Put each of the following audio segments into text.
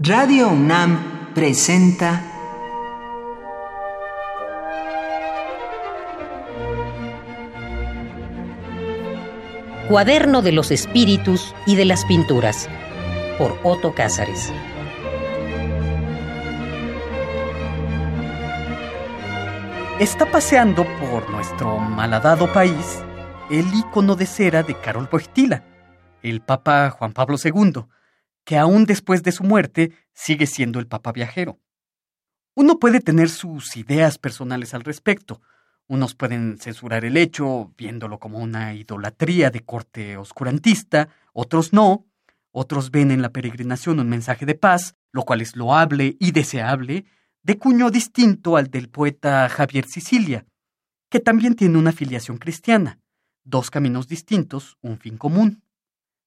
Radio UNAM presenta Cuaderno de los Espíritus y de las Pinturas por Otto Cázares. Está paseando por nuestro malhadado país el ícono de cera de Carol Wojtyla, el Papa Juan Pablo II, que aún después de su muerte sigue siendo el Papa viajero. Uno puede tener sus ideas personales al respecto. Unos pueden censurar el hecho, viéndolo como una idolatría de corte oscurantista, otros no. Otros ven en la peregrinación un mensaje de paz, lo cual es loable y deseable, de cuño distinto al del poeta Javier Sicilia, que también tiene una filiación cristiana. Dos caminos distintos, un fin común.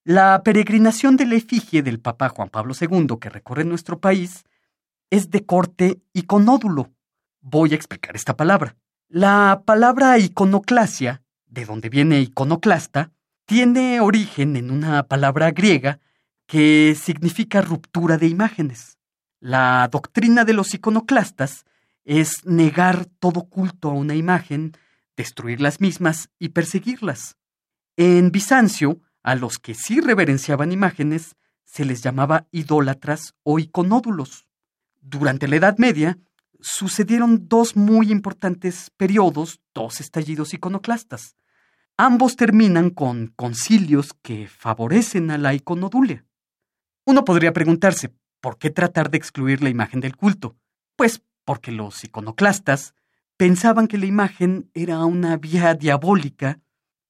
La peregrinación de la efigie del Papa Juan Pablo II que recorre nuestro país es de corte iconódulo. Voy a explicar esta palabra. La palabra iconoclasia, de donde viene iconoclasta, tiene origen en una palabra griega que significa ruptura de imágenes. La doctrina de los iconoclastas es negar todo culto a una imagen, destruir las mismas y perseguirlas. En Bizancio, a los que sí reverenciaban imágenes se les llamaba idólatras o iconódulos. Durante la Edad Media sucedieron dos muy importantes periodos, dos estallidos iconoclastas. Ambos terminan con concilios que favorecen a la iconodulia. Uno podría preguntarse, ¿por qué tratar de excluir la imagen del culto? Pues porque los iconoclastas pensaban que la imagen era una vía diabólica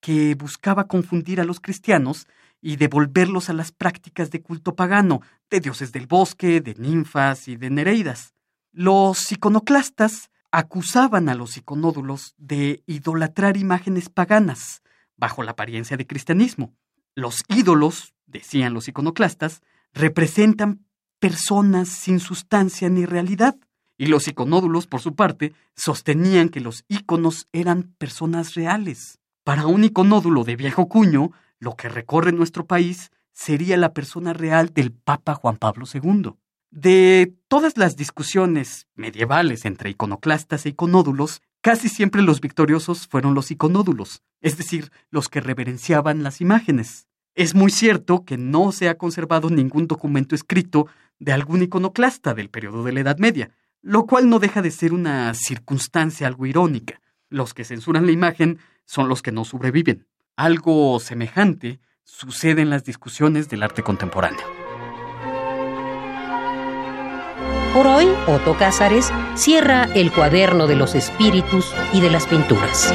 que buscaba confundir a los cristianos y devolverlos a las prácticas de culto pagano, de dioses del bosque, de ninfas y de nereidas. Los iconoclastas acusaban a los iconódulos de idolatrar imágenes paganas, bajo la apariencia de cristianismo. Los ídolos, decían los iconoclastas, representan personas sin sustancia ni realidad. Y los iconódulos, por su parte, sostenían que los íconos eran personas reales. Para un iconódulo de viejo cuño, lo que recorre nuestro país sería la persona real del Papa Juan Pablo II. De todas las discusiones medievales entre iconoclastas e iconódulos, casi siempre los victoriosos fueron los iconódulos, es decir, los que reverenciaban las imágenes. Es muy cierto que no se ha conservado ningún documento escrito de algún iconoclasta del periodo de la Edad Media, lo cual no deja de ser una circunstancia algo irónica. Los que censuran la imagen son los que no sobreviven. Algo semejante sucede en las discusiones del arte contemporáneo. Por hoy, Otto Cázares cierra el cuaderno de los espíritus y de las pinturas.